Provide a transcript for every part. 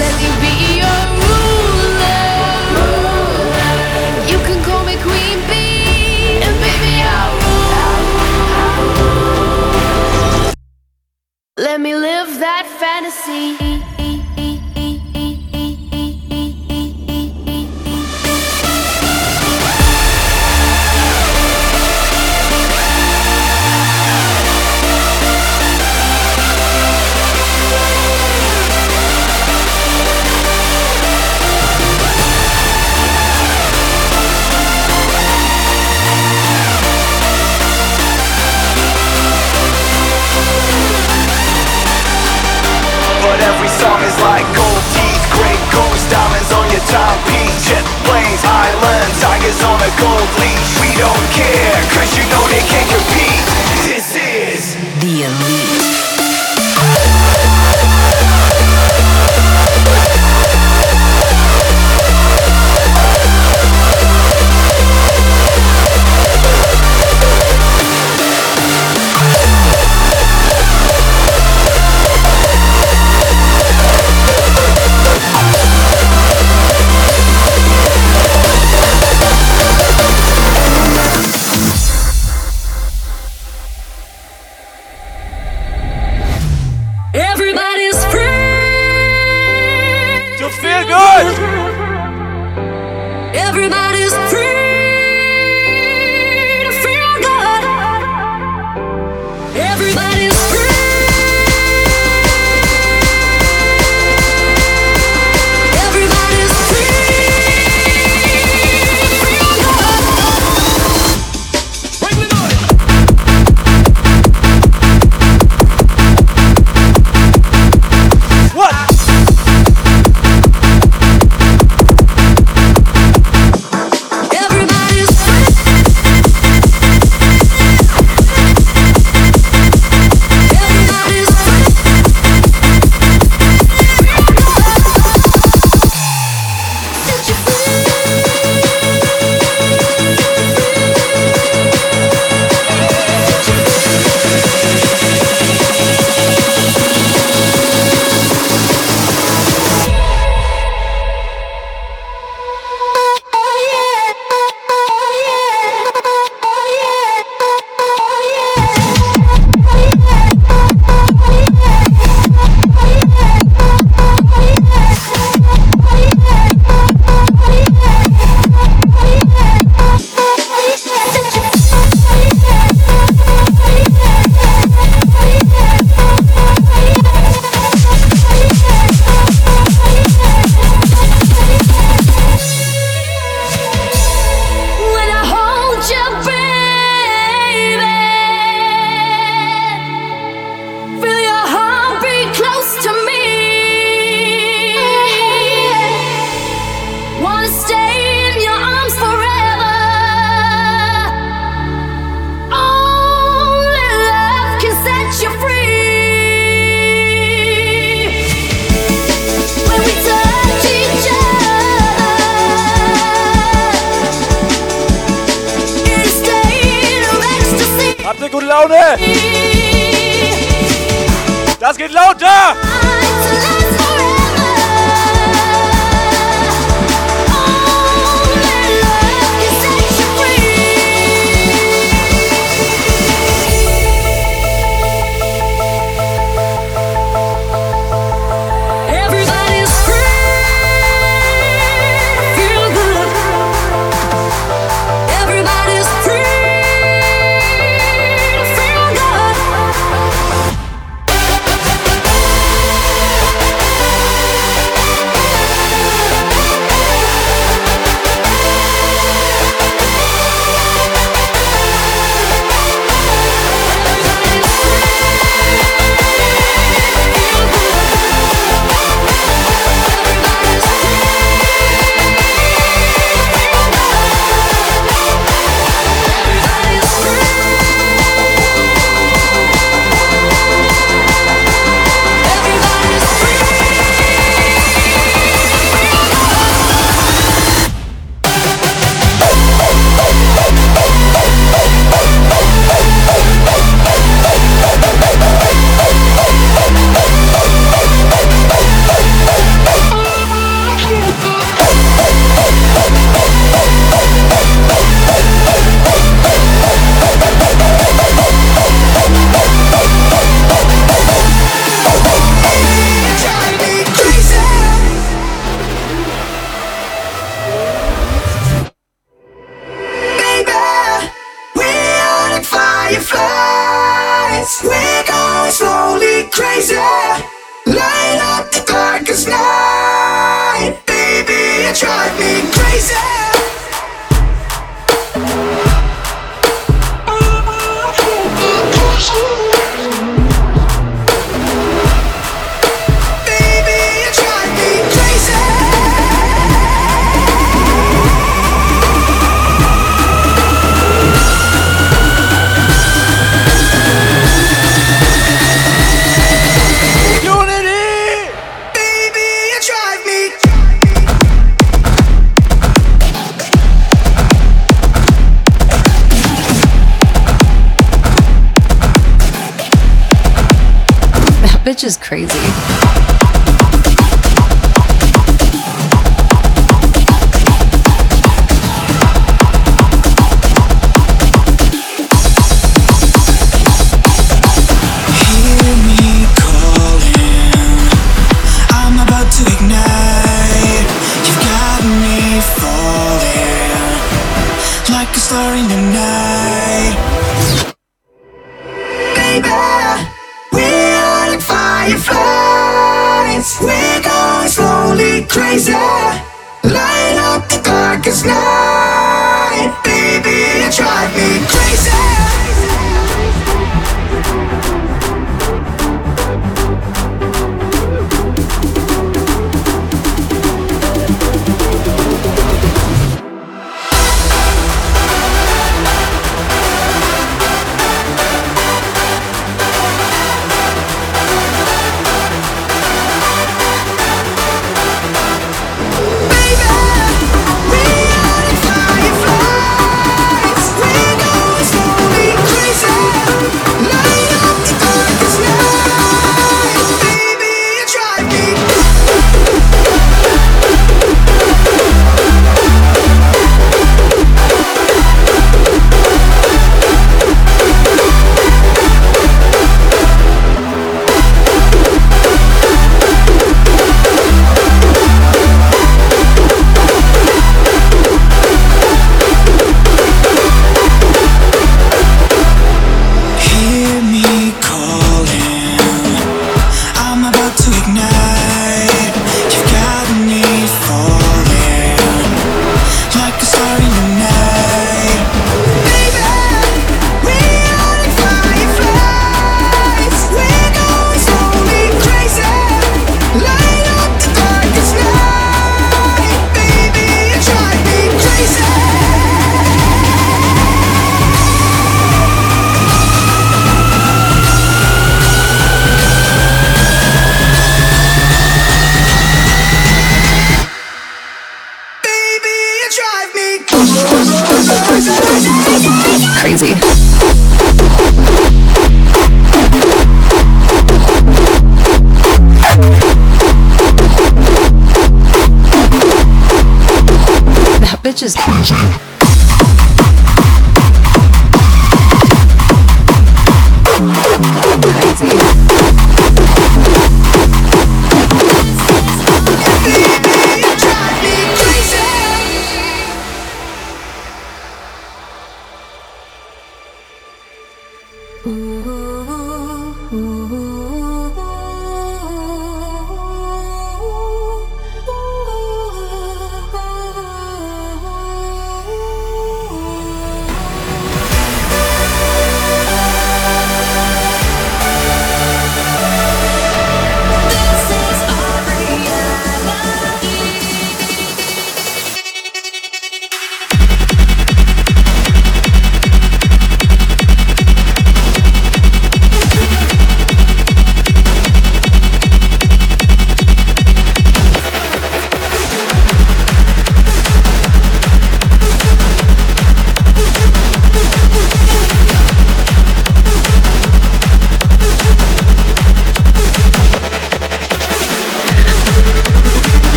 Let me be your ruler. You can call me Queen Bee, and baby I'll rule. Let me live that fantasy.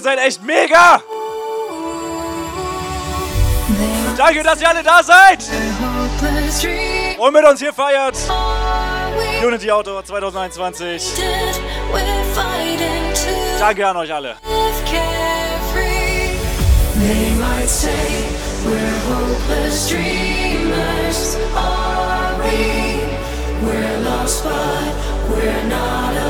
ihr seid echt mega! Danke, dass ihr alle da seid! Und mit uns hier feiert Unity Auto 2021. Danke an euch alle. They might say we're hopeless dreamers, are we? We're lost, but we're not alone.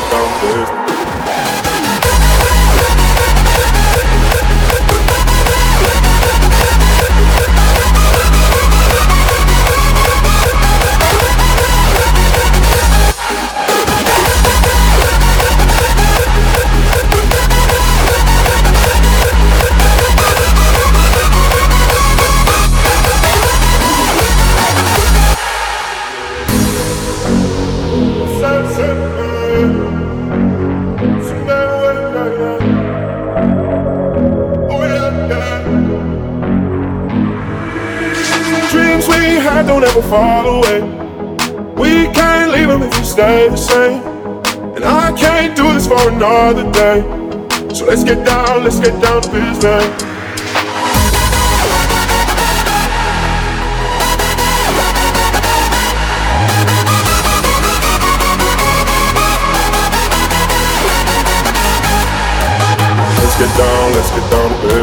Let's get down, let's get down to.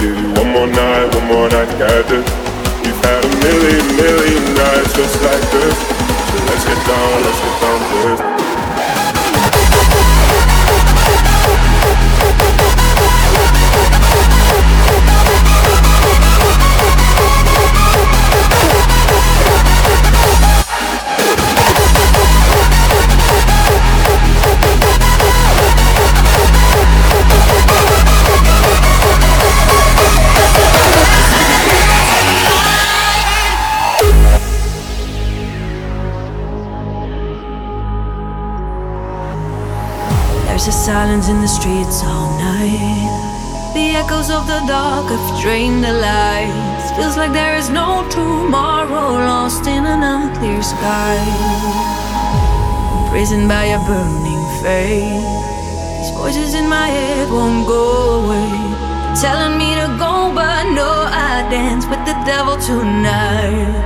Give you one more night, one more night, got this had a million, million nights just like this. So let's get down, let's get down to. Streets all night. The echoes of the dark have drained the lights. Feels like there is no tomorrow, lost in an unclear sky. Imprisoned by a burning faith. These voices in my head won't go away. Telling me to go, but no, I dance with the devil tonight.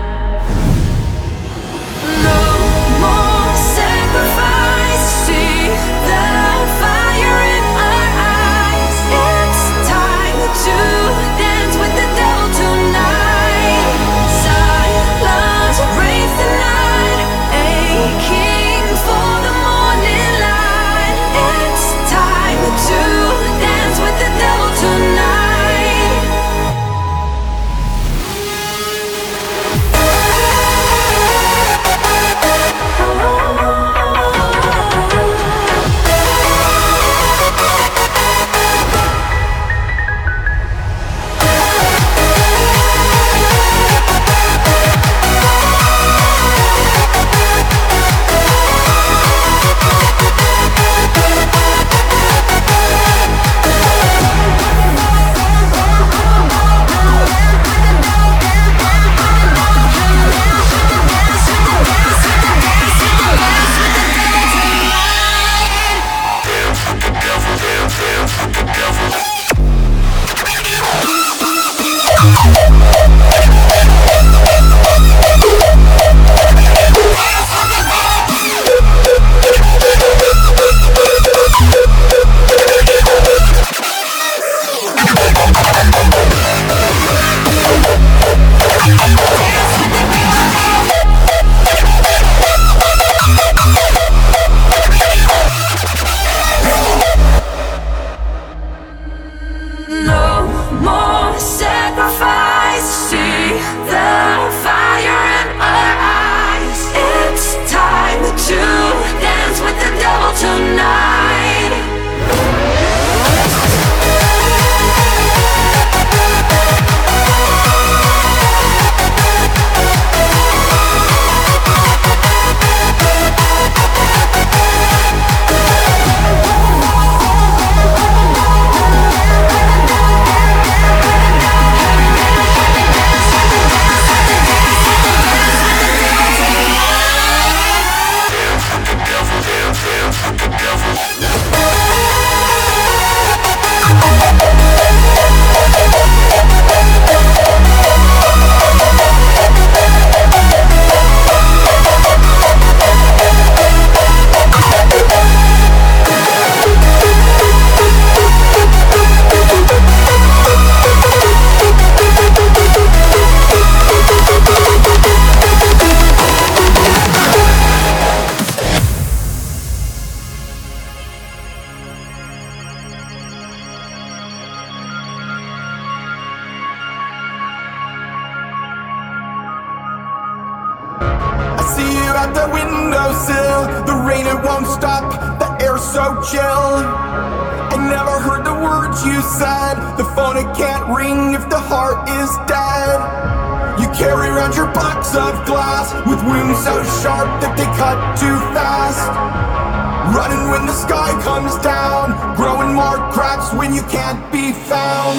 At the windowsill. The rain, it won't stop, the air's so chill. I never heard the words you said. The phone, it can't ring if the heart is dead. You carry around your box of glass with wounds so sharp that they cut too fast. Running when the sky comes down, growing more cracks when you can't be found.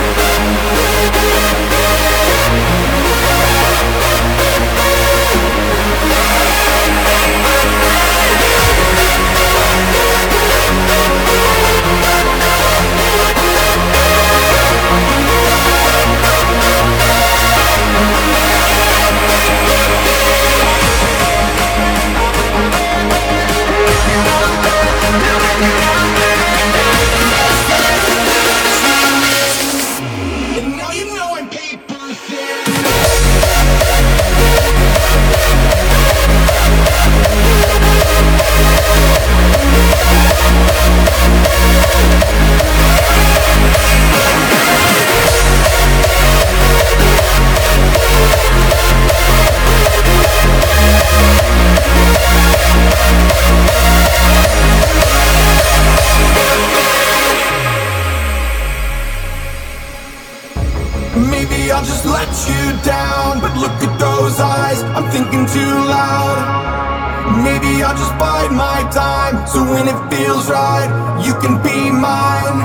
when it feels right, you can be mine.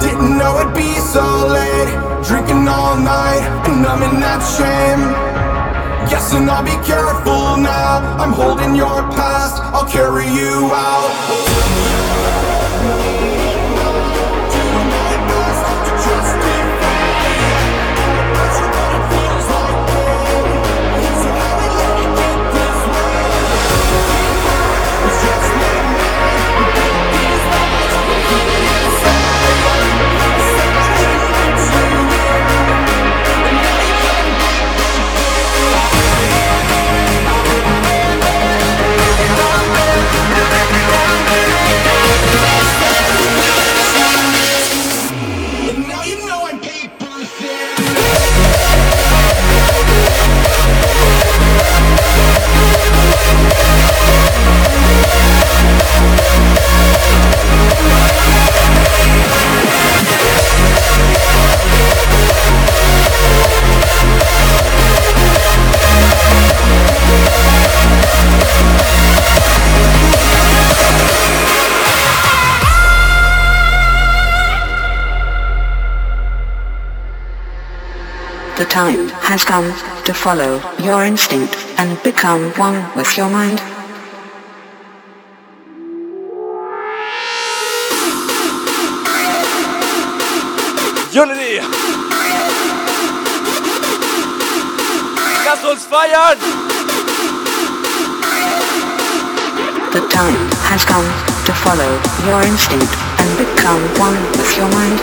Didn't know it'd be so late, drinking all night and numbing that shame. Guessing I'll be careful now. I'm holding your past, I'll carry you out. The time has come to follow your instinct and become one with your mind. Unity! Lass uns feiern! The time has come to follow your instinct and become one with your mind.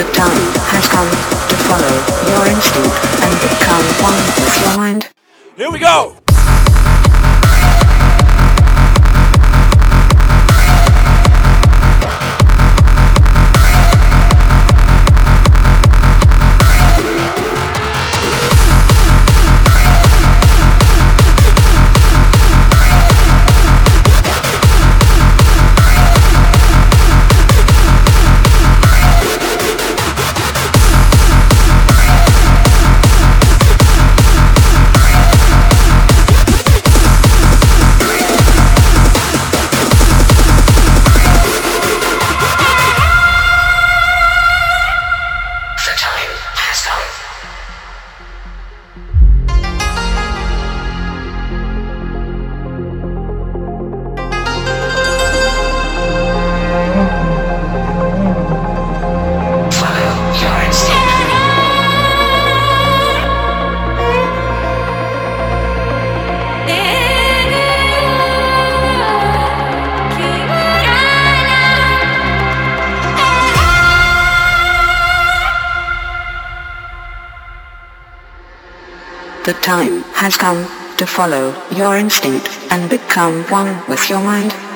The time has come to follow your instinct and become one with your mind. Here we go! Follow your instinct and become one with your mind.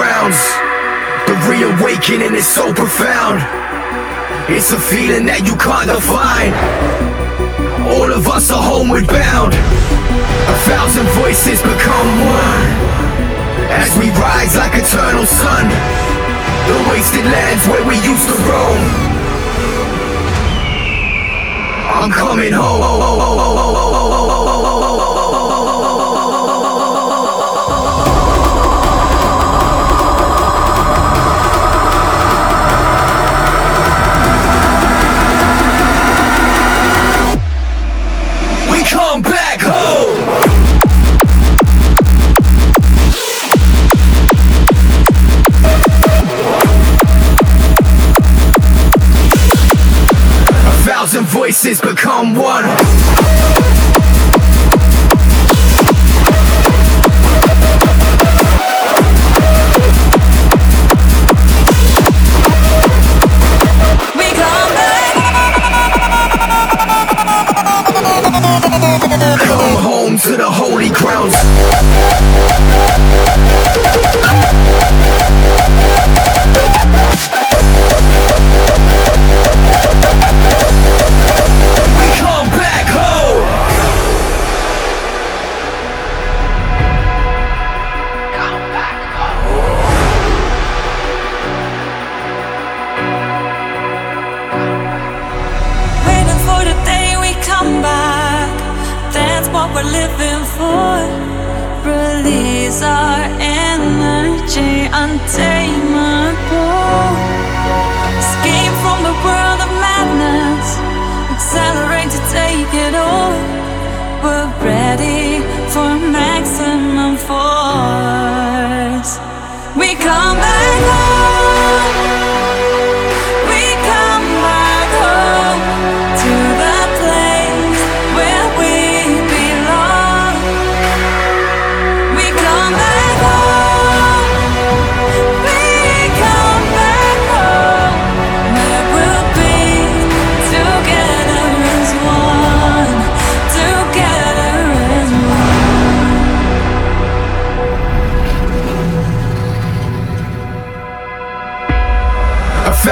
grounds. The reawakening is so profound. It's a feeling that you can't define. All of us are homeward bound. A thousand voices become one. As we rise like eternal sun. The wasted lands where we used to roam. I'm coming home. Voices become one.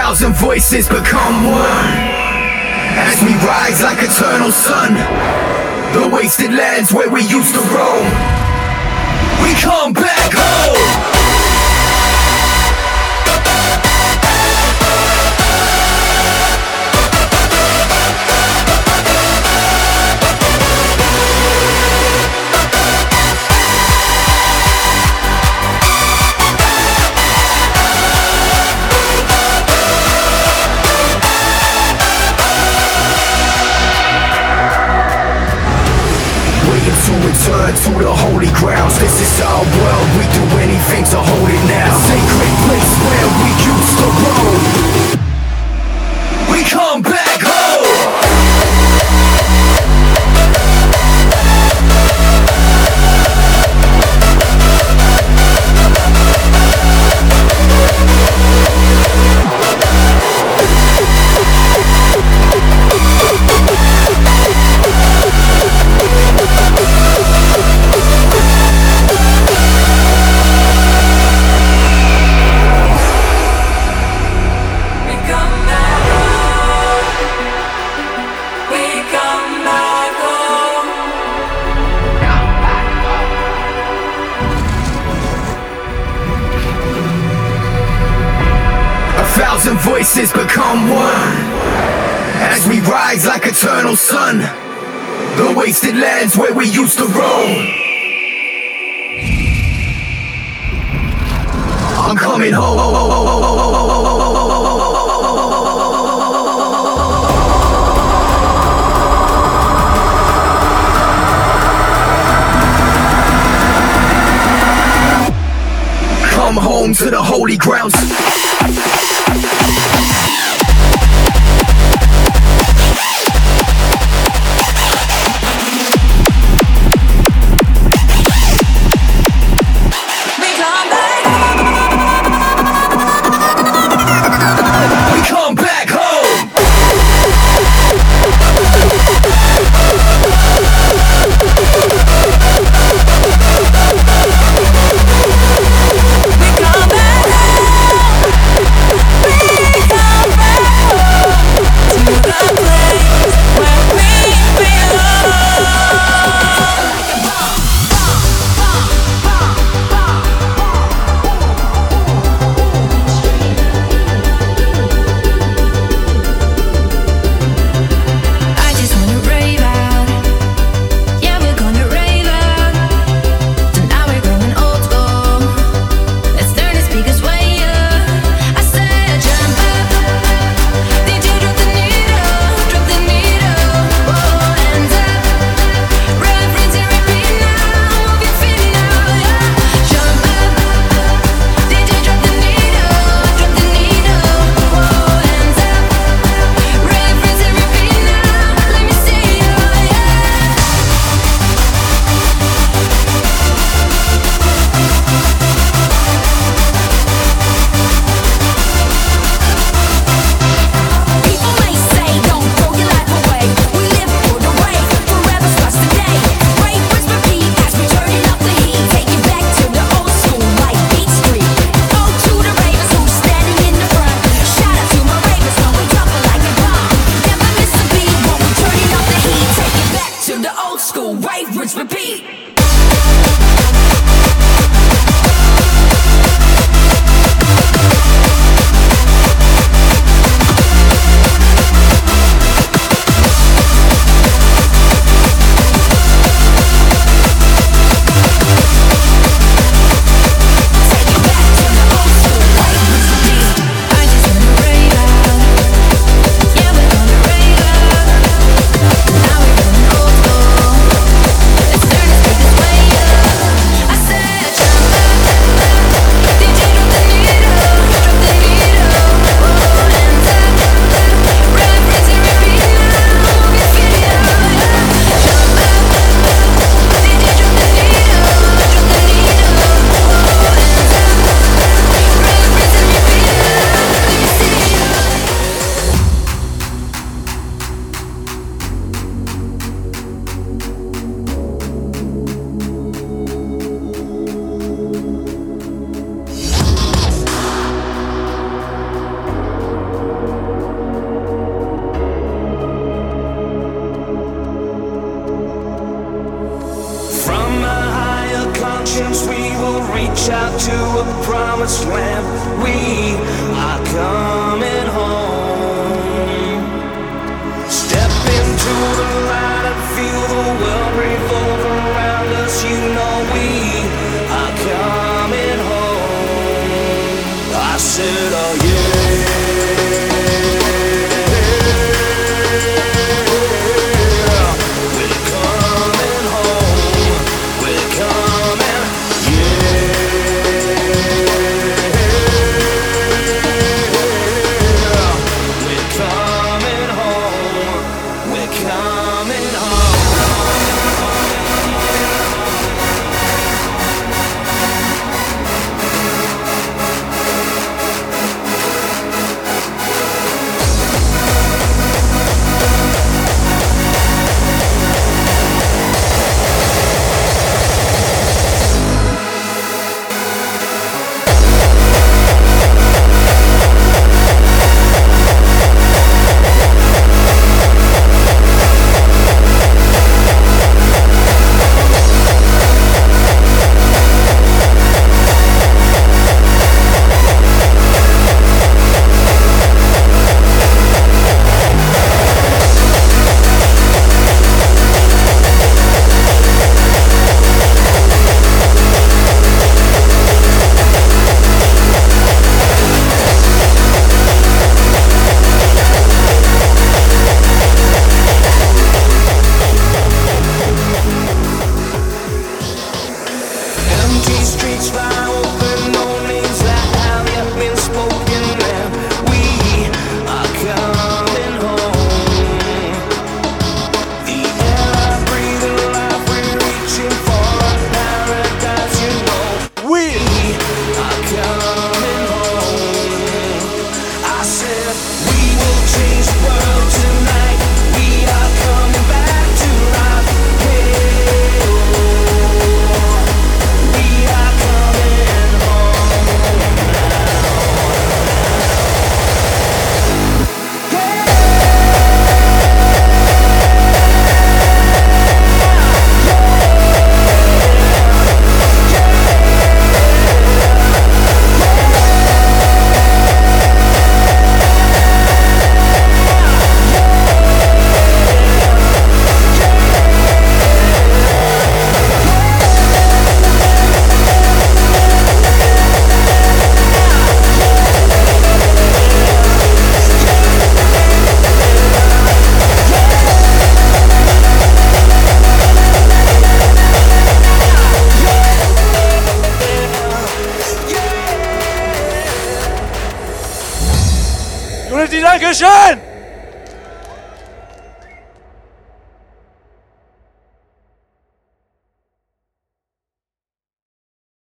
Thousand voices become one. As we rise like eternal sun. The wasted lands where we used to roam. We come back home. Our world. We do anything to hold